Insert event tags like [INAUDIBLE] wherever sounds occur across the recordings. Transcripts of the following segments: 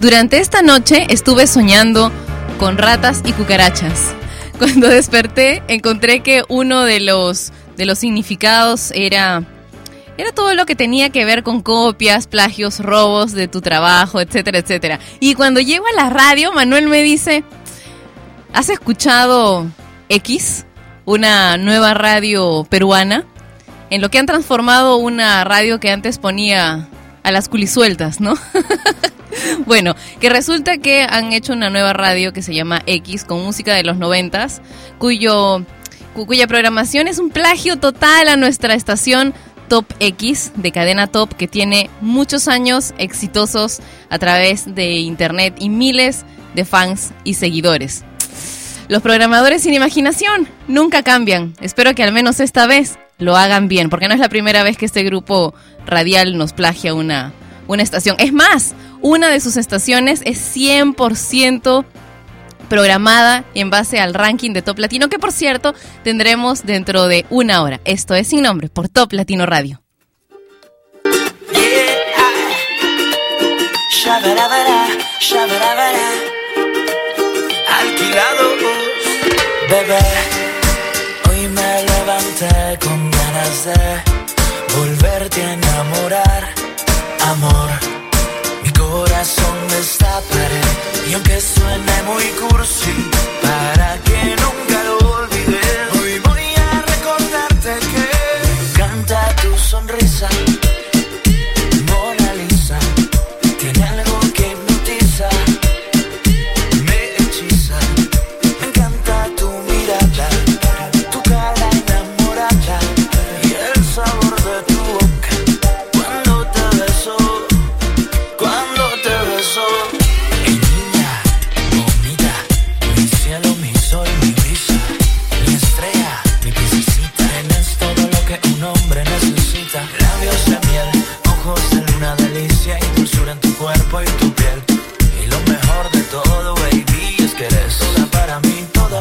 Durante esta noche estuve soñando con ratas y cucarachas. [LAUGHS] Cuando desperté encontré que uno de los, de los significados era, era todo lo que tenía que ver con copias, plagios, robos de tu trabajo, etcétera, etcétera. Y cuando llego a la radio, Manuel me dice, ¿has escuchado X? Una nueva radio peruana, en lo que han transformado una radio que antes ponía a las culisueltas, ¿no? [LAUGHS] bueno, que resulta que han hecho una nueva radio que se llama X con música de los noventas, cuyo cuya programación es un plagio total a nuestra estación Top X de cadena Top que tiene muchos años exitosos a través de internet y miles de fans y seguidores. Los programadores sin imaginación nunca cambian. Espero que al menos esta vez lo hagan bien, porque no es la primera vez que este grupo radial nos plagia una, una estación. Es más, una de sus estaciones es 100% programada en base al ranking de Top Latino, que por cierto tendremos dentro de una hora. Esto es sin nombre por Top Latino Radio. Bebé, hoy me levanté con ganas de volverte a enamorar, amor. Mi corazón destaparé y aunque suene muy cursi, para que nunca lo olvides, hoy voy a recordarte que me encanta tu sonrisa.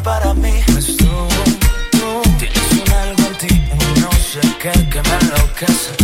Para mí. Pues tú, tú, tienes un algo en ti, no sé qué que me enloquece.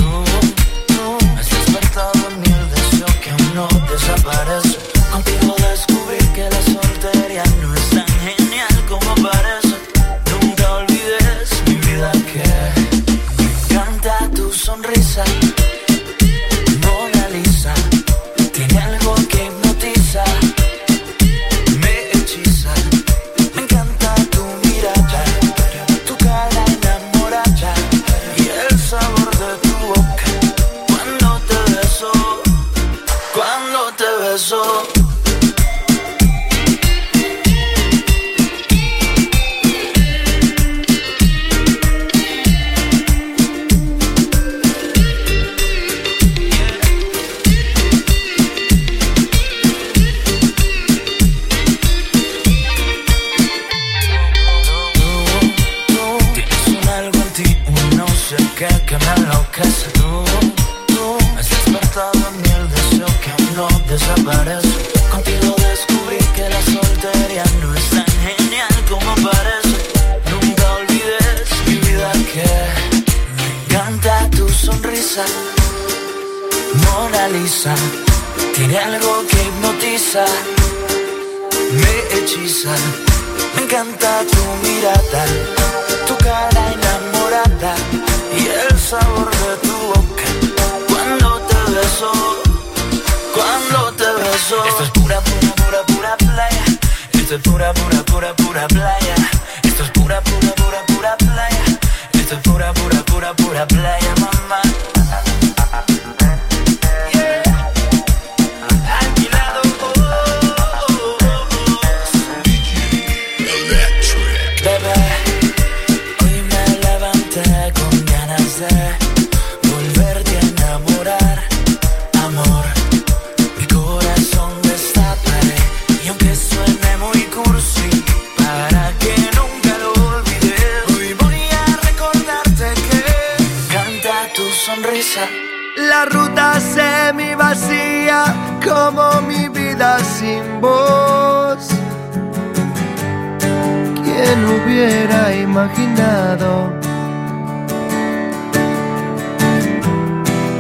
Hubiera imaginado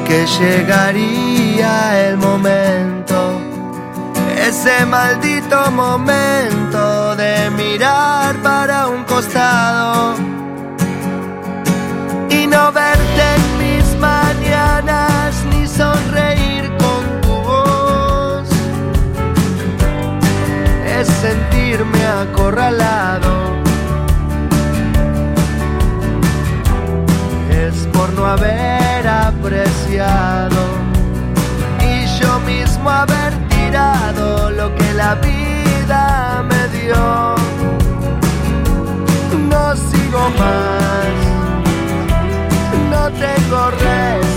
que llegaría el momento, ese maldito momento de mirar para un costado y no verte en mis mañanas ni sonreír con tu voz? Es sentirme acorralado. Y yo mismo haber tirado lo que la vida me dio. No sigo más no tengo resto.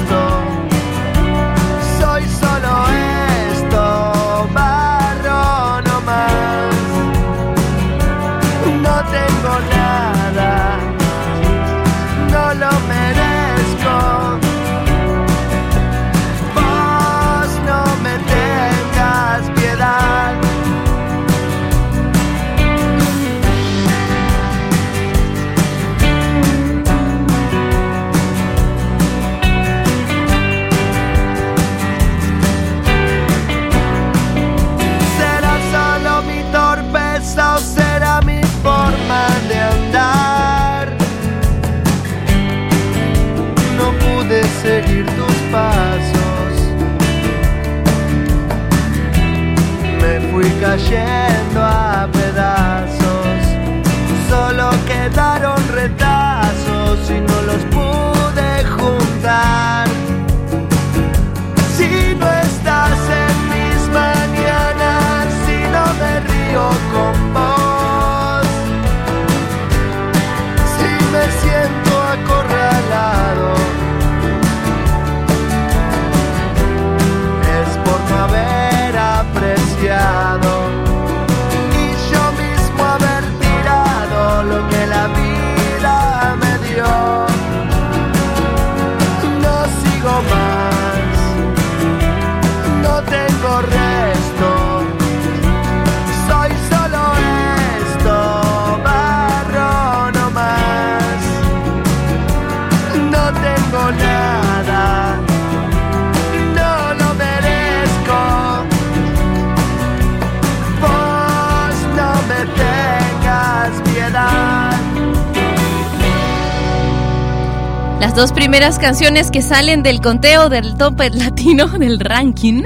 Dos primeras canciones que salen del conteo del top [LAUGHS] latino del ranking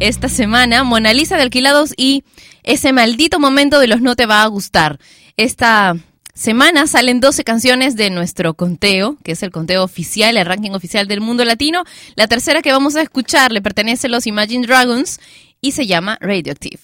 esta semana, Mona Lisa de Alquilados y Ese maldito momento de los no te va a gustar. Esta semana salen 12 canciones de nuestro conteo, que es el conteo oficial, el ranking oficial del mundo latino. La tercera que vamos a escuchar le pertenece a los Imagine Dragons y se llama Radioactive.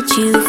that you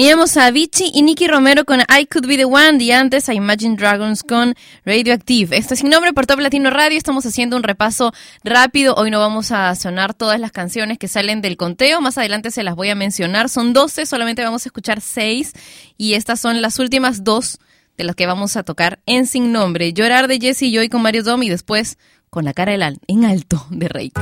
Teníamos a Avicii y Nicky Romero con I Could Be The One y antes a Imagine Dragons con Radioactive. Esto es sin nombre por Top Latino Radio. Estamos haciendo un repaso rápido. Hoy no vamos a sonar todas las canciones que salen del conteo. Más adelante se las voy a mencionar. Son 12, solamente vamos a escuchar 6 y estas son las últimas dos de las que vamos a tocar en Sin Nombre. Llorar de Jesse y Joy con Mario Dom y después con la cara en alto de Rey.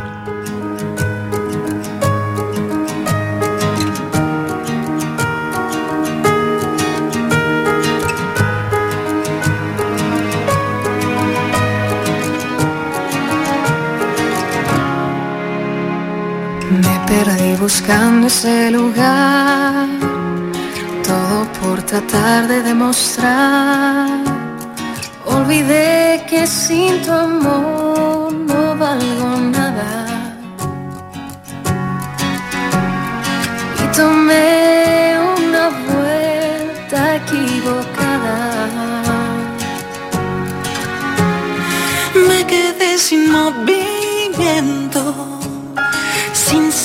perdí buscando ese lugar, todo por tratar de demostrar. Olvidé que sin tu amor no valgo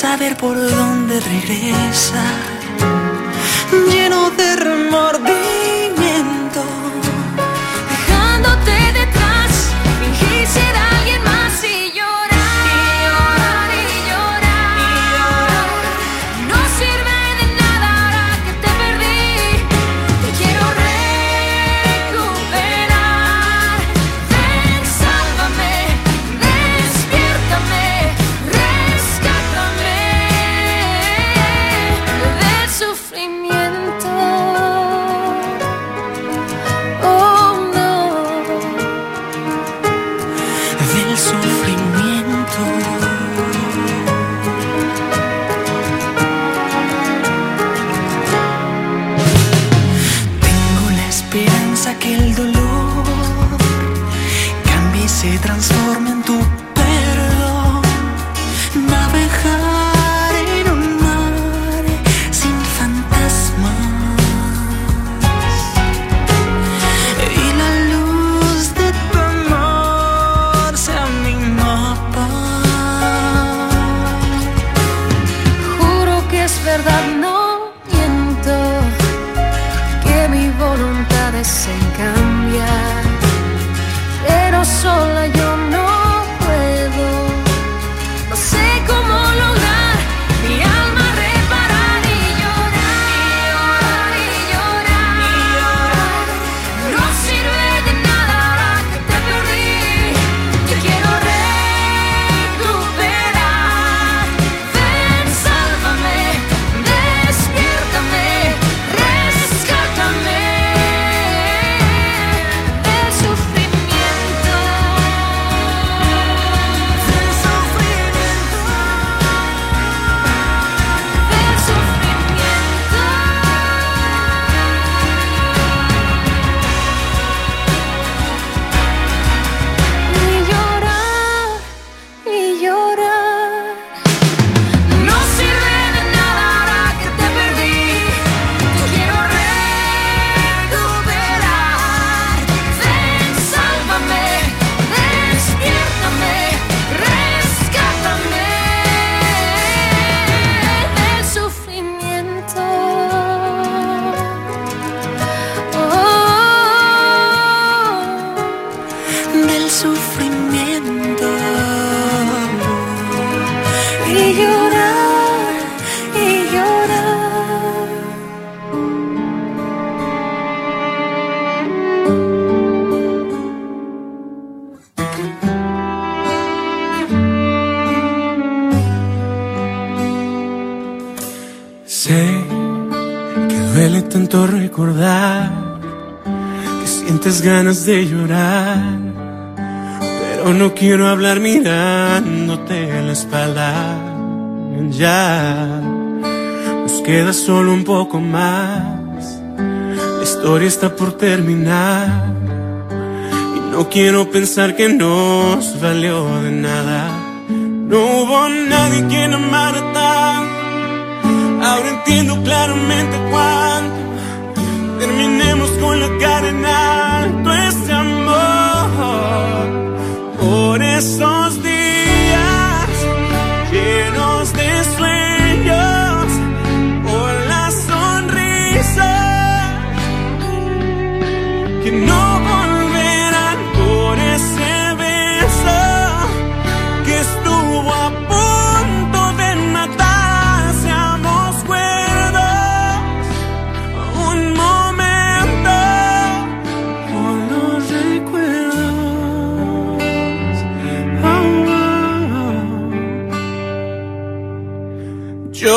saber por dónde regresa, lleno de remordimiento. Quiero hablar mirándote la espalda. Ya nos queda solo un poco más. La historia está por terminar. Y no quiero pensar que nos valió de nada. No hubo nadie quien amara tanto. Ahora entiendo claramente cuánto. Terminemos con la cara en alto. é só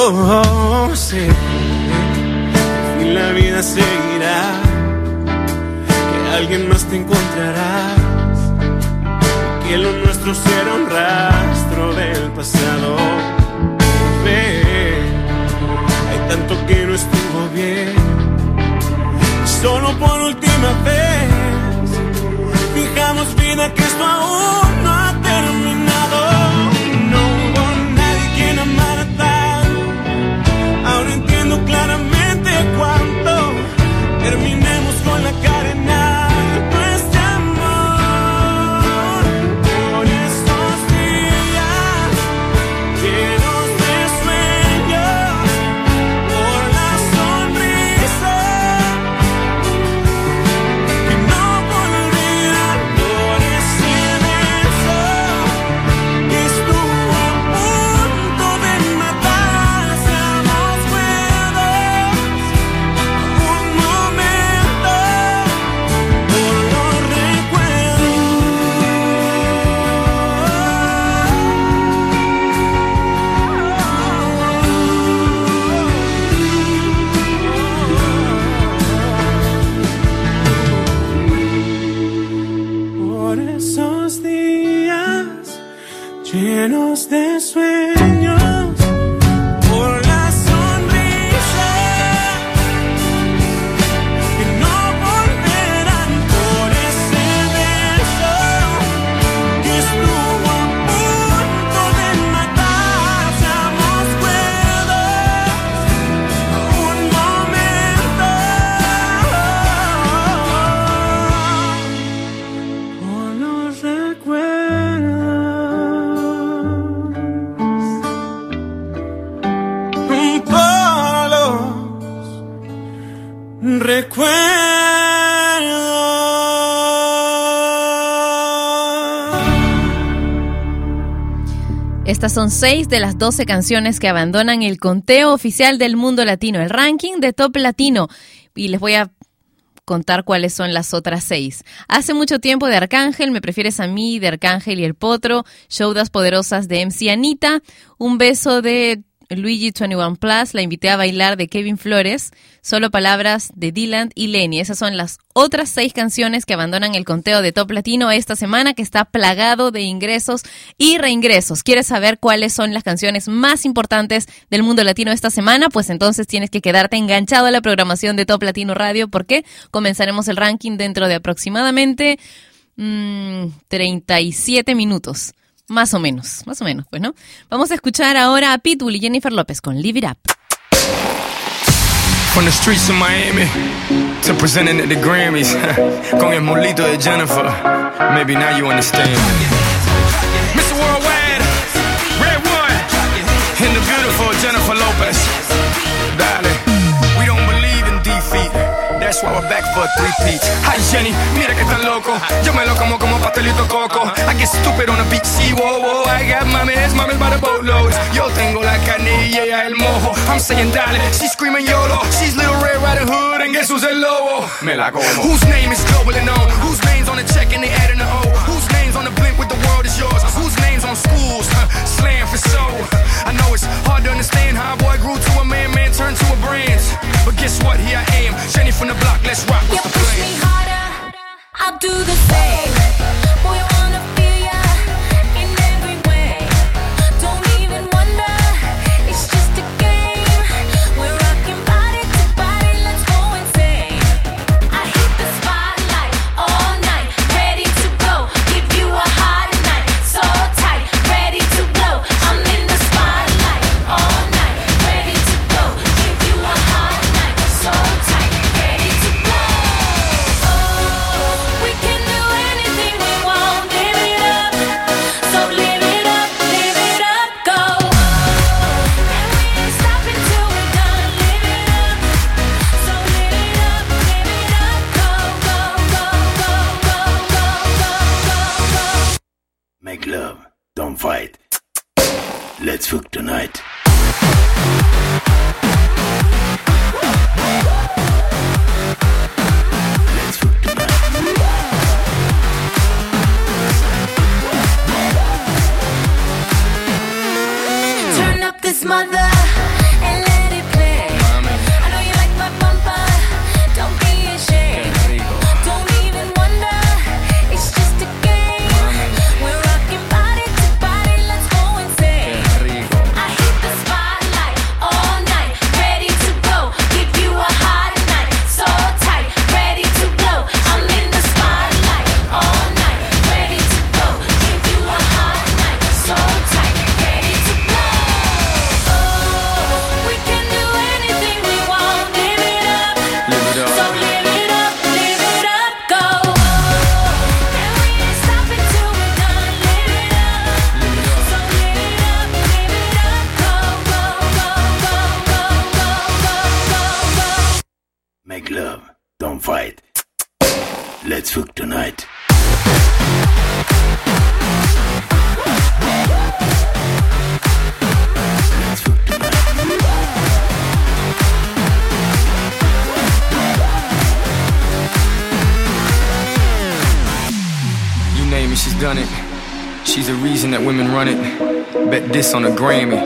oh, oh, oh, la vida seguirá, que alguien más te encontrarás, que lo nuestro será un rastro del pasado. Ve, hay tanto que no estuvo bien, solo por última vez fijamos vida que esto aún no. Son seis de las 12 canciones que abandonan el conteo oficial del mundo latino, el ranking de top latino. Y les voy a contar cuáles son las otras seis. Hace mucho tiempo de Arcángel, Me Prefieres a mí, de Arcángel y el Potro, Shoudas Poderosas de MC Anita, Un Beso de Luigi 21 Plus, La Invité a Bailar de Kevin Flores, Solo Palabras de Dylan y Lenny. Esas son las otras seis canciones que abandonan el conteo de Top Latino esta semana, que está plagado de ingresos y reingresos. ¿Quieres saber cuáles son las canciones más importantes del mundo latino esta semana? Pues entonces tienes que quedarte enganchado a la programación de Top Latino Radio, porque comenzaremos el ranking dentro de aproximadamente mm, 37 minutos. Más o menos, más o menos, pues, ¿no? Vamos a escuchar ahora a Pitbull y Jennifer López con Live It Up. From the streets of Miami to presenting at the Grammys [LAUGHS] con el molito de Jennifer. Maybe now you understand. Mr. Worldwide, Red One, and the beautiful Jennifer Lopez. That's why we're back for a three-peat. Hi Jenny, mira que tan loco. Yo me lo como como pastelito coco. I get stupid on the beach, see, whoa, whoa. I got mames, mames by the boatloads. Yo tengo la carne y ella el mojo. I'm saying dale, she's screaming YOLO. She's Little Red Riding Hood and guess who's el lobo? Me la como. Whose name is globally known? Whose name's on the check and they adding the O? Whose on the blimp with the world is yours? Whose name's on schools? Slam for so. I know it's hard to understand how a boy grew to a man, man turned to a brand. But guess what? Here I am, Jenny from the block. Let's rock. You the push plan? me harder, I'll do the same. Boy, on a Grammy.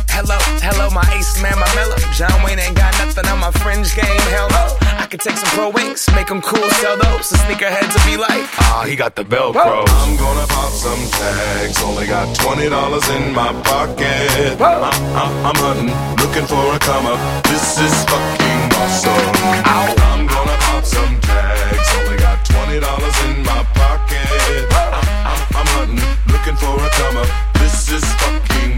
Hello, hello, my ace man, my mellow. John Wayne ain't got nothing on my fringe game. Hell no. I could take some pro wings, make them cool, sell those. The sneakerheads will be like, ah, he got the Velcro. I'm gonna pop some tags. Only got twenty dollars in my pocket. I'm, I'm, I'm hunting, looking for a come up. This is fucking awesome. I'm gonna pop some tags. Only got twenty dollars in my pocket. I'm, I'm, I'm hunting, looking for a come up. This is fucking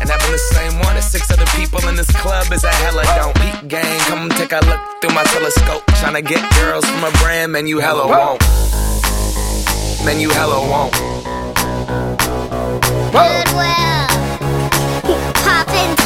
And having the same one as six other people in this club is a hella don't. Peep gang, come take a look through my telescope. Tryna get girls from a brand, man, you hella won't. Man, you hella won't. Goodwill. Poppin'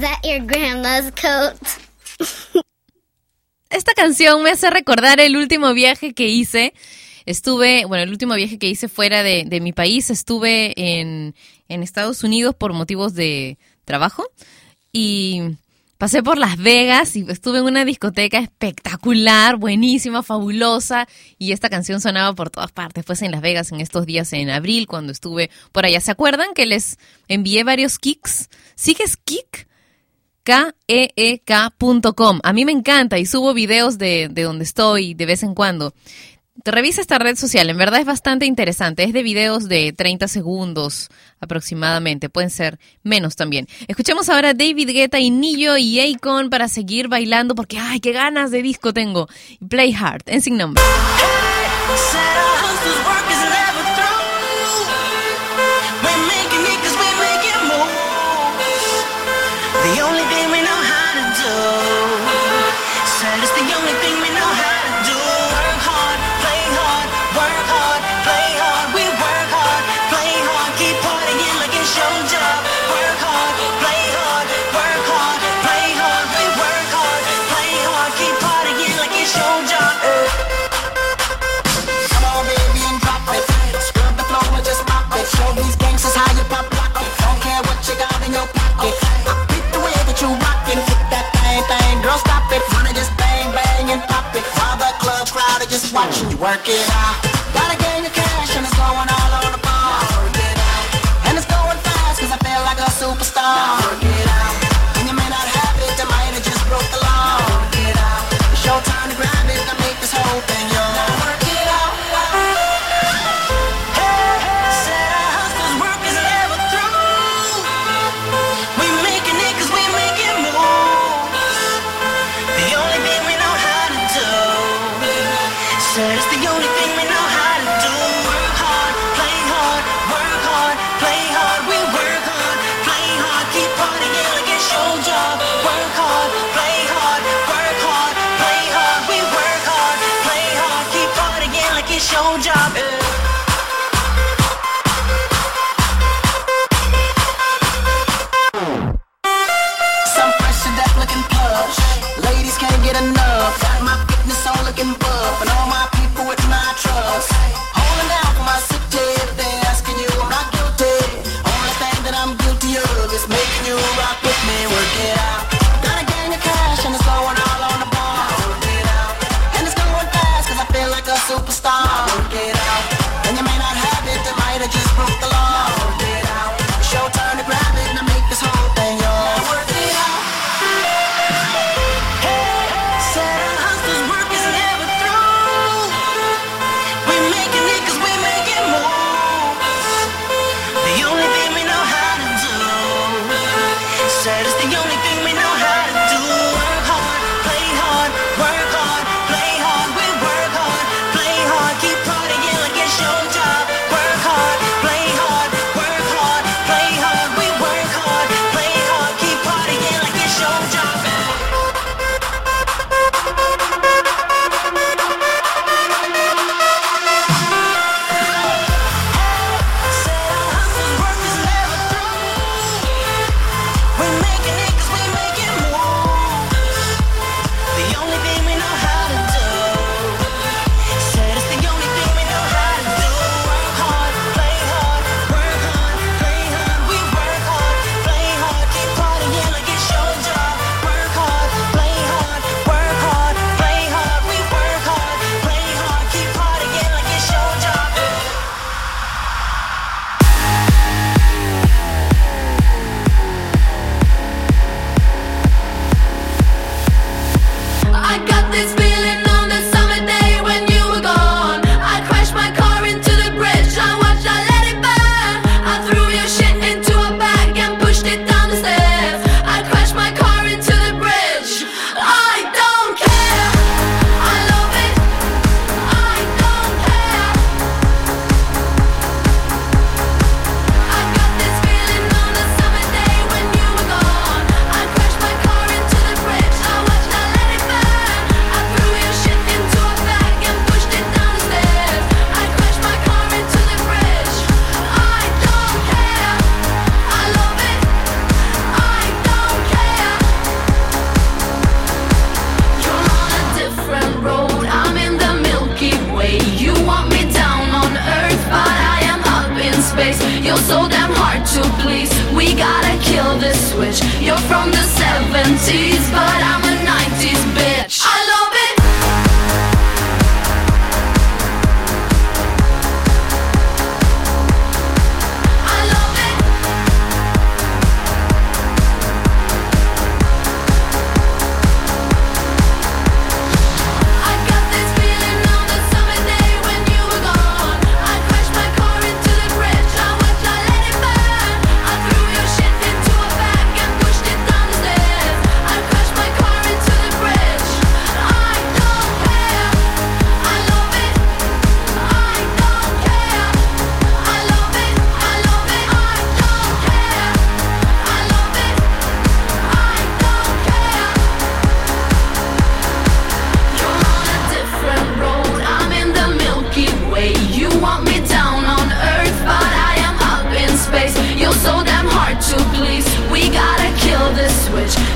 That your grandma's coat? Esta canción me hace recordar el último viaje que hice. Estuve, bueno, el último viaje que hice fuera de, de mi país, estuve en, en Estados Unidos por motivos de trabajo y pasé por Las Vegas y estuve en una discoteca espectacular, buenísima, fabulosa y esta canción sonaba por todas partes. Pues en Las Vegas en estos días en abril cuando estuve por allá. ¿Se acuerdan que les envié varios kicks? ¿Sigues kick? keek.com. A mí me encanta y subo videos de, de donde estoy de vez en cuando. Revisa esta red social, en verdad es bastante interesante. Es de videos de 30 segundos aproximadamente, pueden ser menos también. Escuchemos ahora a David Guetta y Nillo y Akon para seguir bailando porque, ay, qué ganas de disco tengo. Play Hard, en sin nombre. work it out.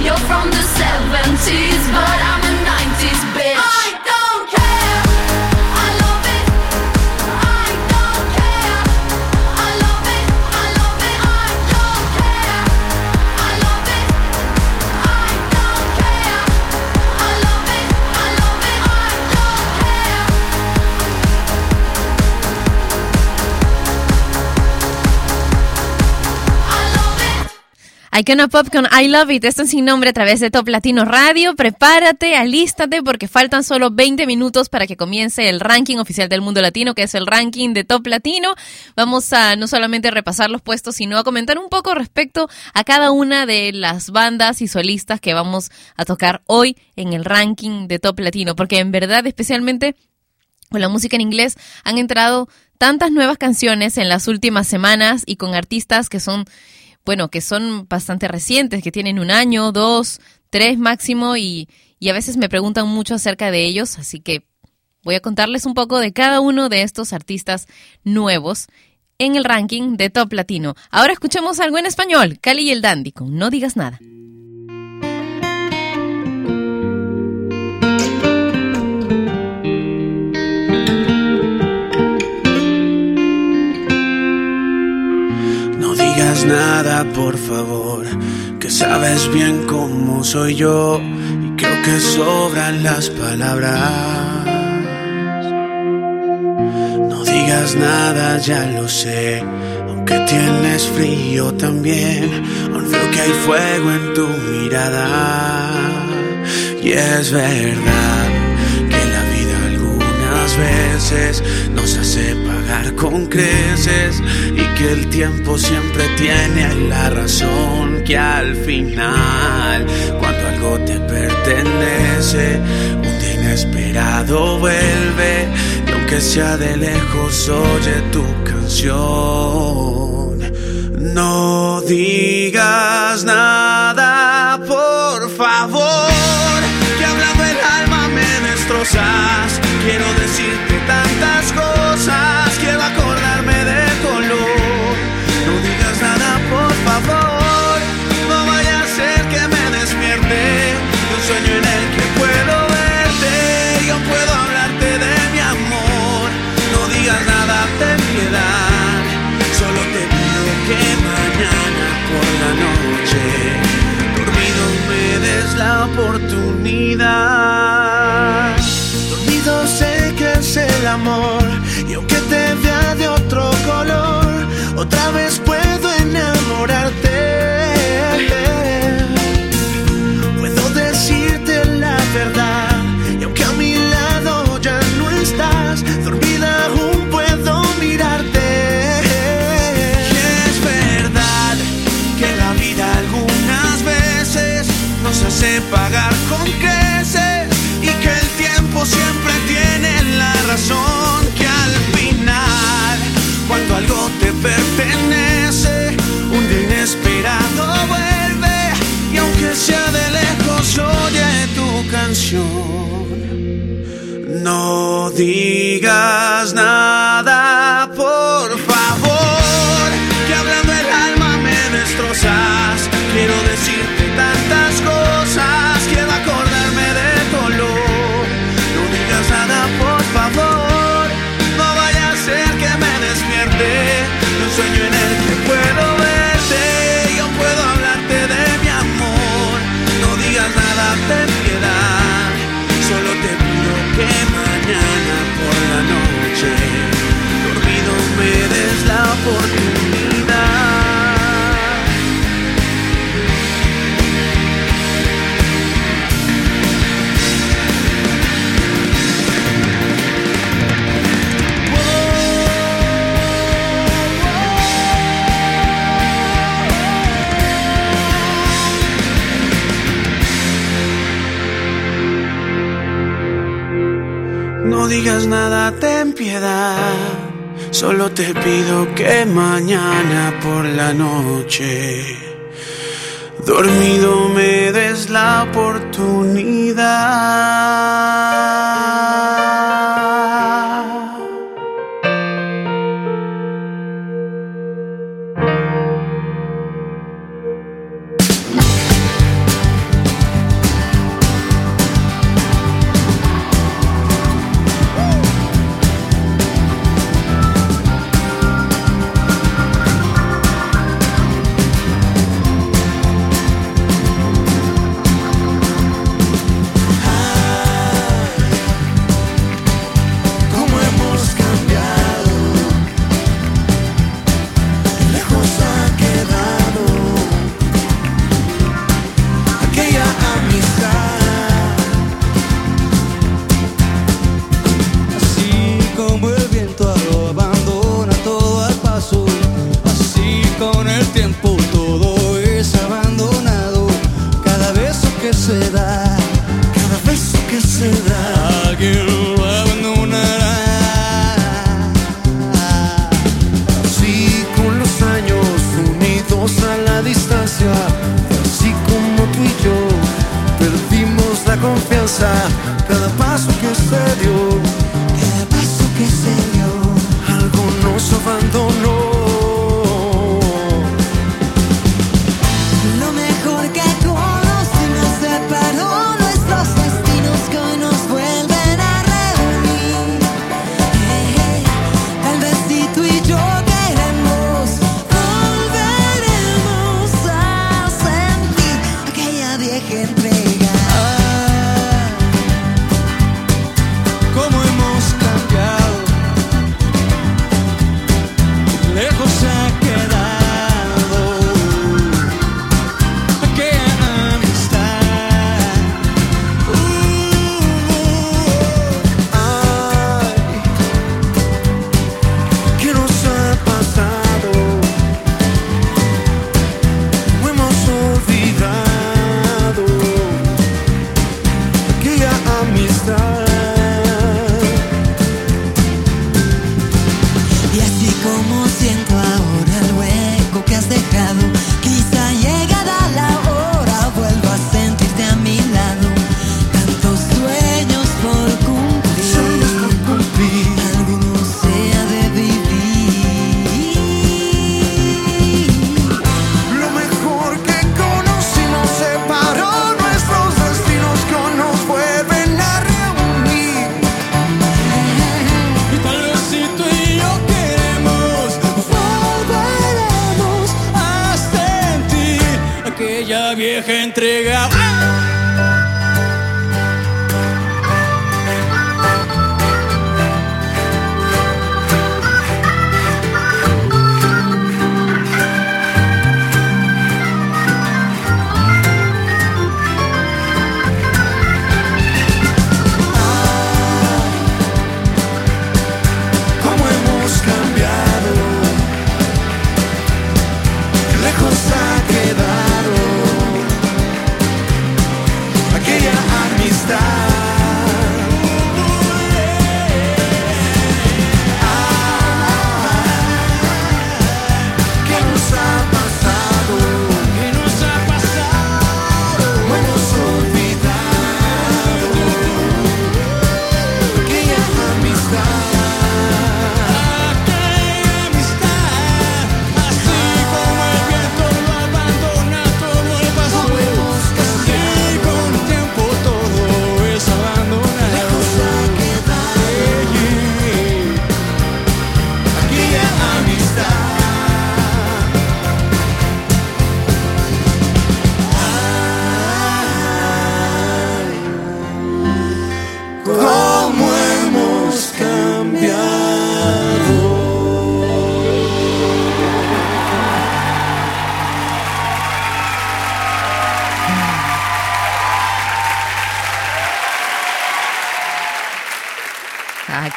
You're from the 70s, but I Icona Pop con I Love It, esto en sin nombre a través de Top Latino Radio. Prepárate, alístate porque faltan solo 20 minutos para que comience el ranking oficial del mundo latino, que es el ranking de Top Latino. Vamos a no solamente repasar los puestos, sino a comentar un poco respecto a cada una de las bandas y solistas que vamos a tocar hoy en el ranking de Top Latino, porque en verdad especialmente con la música en inglés han entrado tantas nuevas canciones en las últimas semanas y con artistas que son bueno, que son bastante recientes, que tienen un año, dos, tres máximo y, y a veces me preguntan mucho acerca de ellos, así que voy a contarles un poco de cada uno de estos artistas nuevos en el ranking de Top Latino. Ahora escuchemos algo en español, Cali y el Dandy No digas nada. Nada, por favor, que sabes bien cómo soy yo y creo que sobran las palabras. No digas nada, ya lo sé, aunque tienes frío también, aún veo que hay fuego en tu mirada. Y es verdad que la vida algunas veces nos hace pagar con creces que el tiempo siempre tiene la razón que al final cuando algo te pertenece un día inesperado vuelve y aunque sea de lejos oye tu canción. No digas nada por favor que hablando el alma me destrozas. Quiero decirte tantas cosas quiero acordarme oportunidad. Dormido sé que es el amor y aunque te vea de otro color otra vez puedo enamorarte. Puedo decirte la verdad siempre tiene la razón que al final cuando algo te pertenece un día inesperado vuelve. Y aunque sea de lejos oye tu canción. No digas nada nada, ten piedad. Solo te pido que mañana por la noche, dormido me des la oportunidad.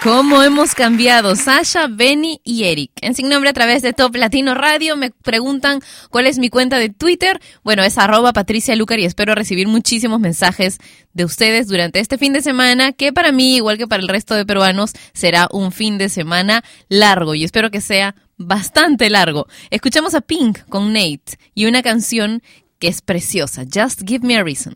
¿Cómo hemos cambiado? Sasha, Benny y Eric. En Sin Nombre a través de Top Latino Radio me preguntan cuál es mi cuenta de Twitter. Bueno, es arroba Patricia Lucar y espero recibir muchísimos mensajes de ustedes durante este fin de semana, que para mí, igual que para el resto de peruanos, será un fin de semana largo y espero que sea bastante largo. Escuchamos a Pink con Nate y una canción que es preciosa, Just Give Me a Reason.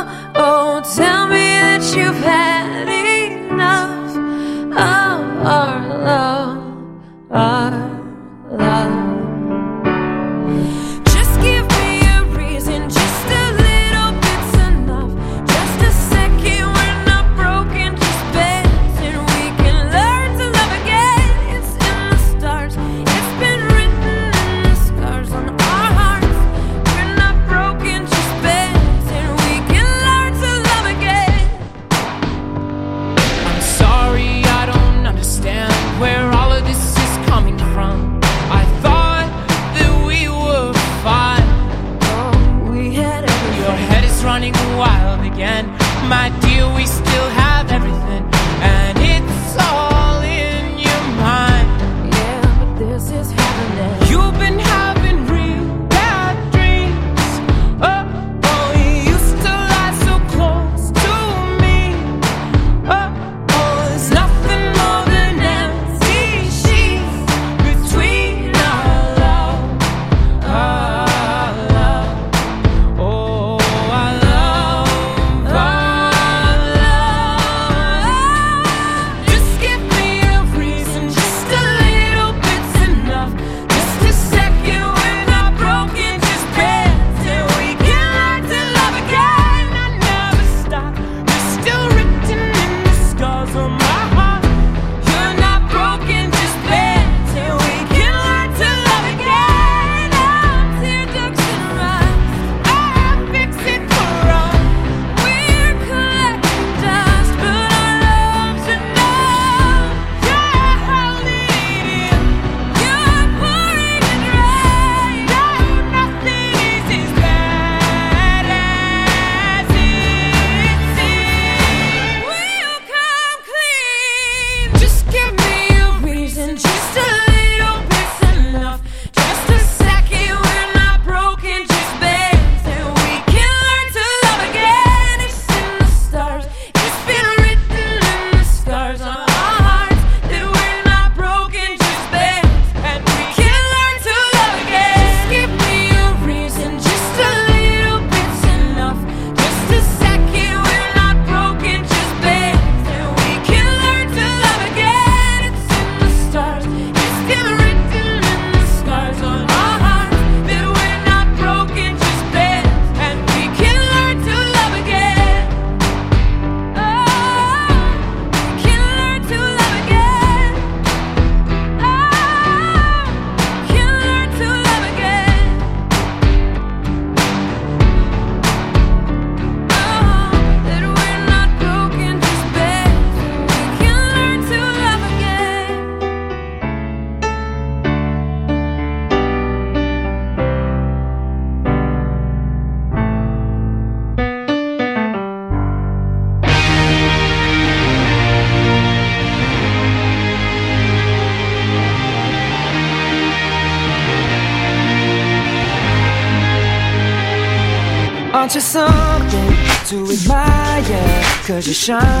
oh, tell me that you've had enough of our love, admire. Cause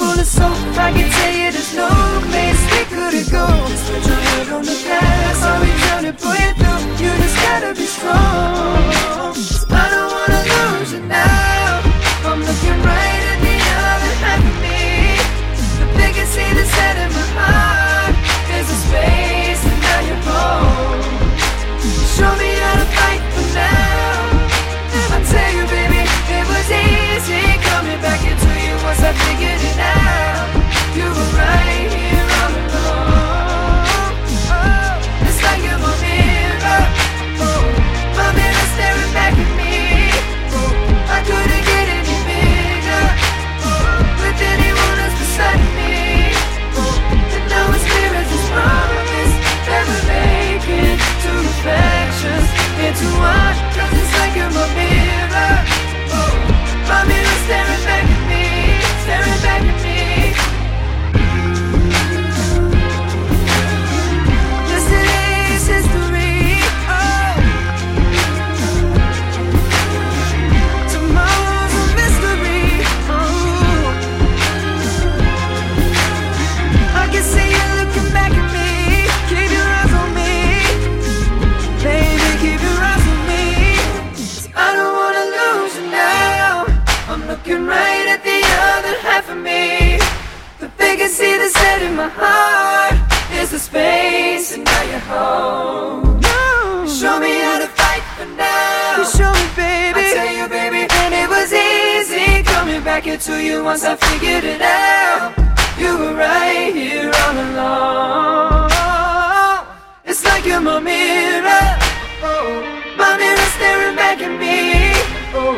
full of I can tell you there's no place we couldn't go. On the through. You just gotta be strong. I don't wanna lose you now. I'm looking right at the other half of me. The set in my heart is a space, home. Show me how to fight for now. I tell you, baby, it was easy you once I figured it out. My heart is the space, and now you're home. Show me how to fight for now. You show me, baby. I tell you, baby, and it was easy coming back into you once I figured it out. You were right here all along. It's like you're my mirror. Oh, my mirror staring back at me. Oh,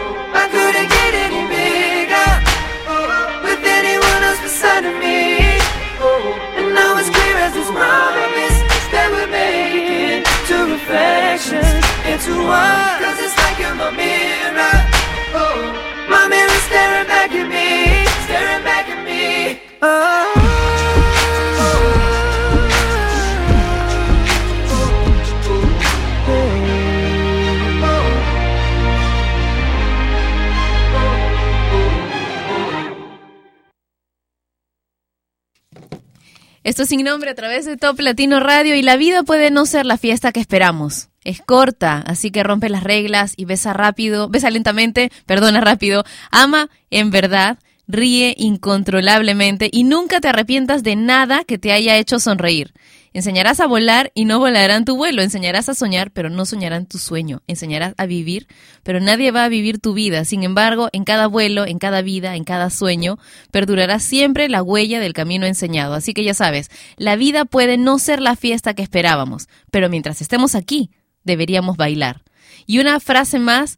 Oh, staring back at me, staring back at me. Oh. Esto es sin nombre a través de Top Latino Radio y la vida puede no ser la fiesta que esperamos. Es corta, así que rompe las reglas y besa rápido, besa lentamente, perdona rápido, ama en verdad, ríe incontrolablemente y nunca te arrepientas de nada que te haya hecho sonreír. Enseñarás a volar y no volarán tu vuelo. Enseñarás a soñar, pero no soñarán tu sueño. Enseñarás a vivir, pero nadie va a vivir tu vida. Sin embargo, en cada vuelo, en cada vida, en cada sueño, perdurará siempre la huella del camino enseñado. Así que ya sabes, la vida puede no ser la fiesta que esperábamos, pero mientras estemos aquí, deberíamos bailar. Y una frase más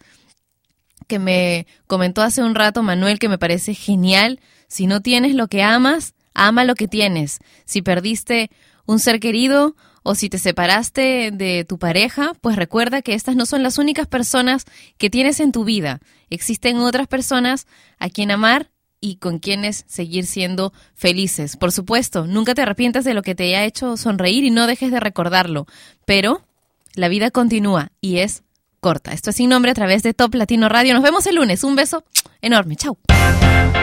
que me comentó hace un rato Manuel que me parece genial. Si no tienes lo que amas, ama lo que tienes. Si perdiste un ser querido o si te separaste de tu pareja, pues recuerda que estas no son las únicas personas que tienes en tu vida. Existen otras personas a quien amar y con quienes seguir siendo felices. Por supuesto, nunca te arrepientas de lo que te ha hecho sonreír y no dejes de recordarlo. Pero la vida continúa y es corta. Esto es sin nombre a través de Top Latino Radio. Nos vemos el lunes. Un beso enorme. Chau.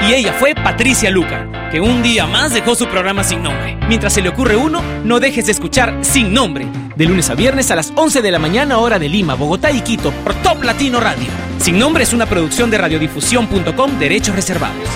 Y ella fue Patricia Luca, que un día más dejó su programa sin nombre. Mientras se le ocurre uno, no dejes de escuchar Sin Nombre, de lunes a viernes a las 11 de la mañana hora de Lima, Bogotá y Quito por Top Latino Radio. Sin Nombre es una producción de radiodifusión.com, derechos reservados.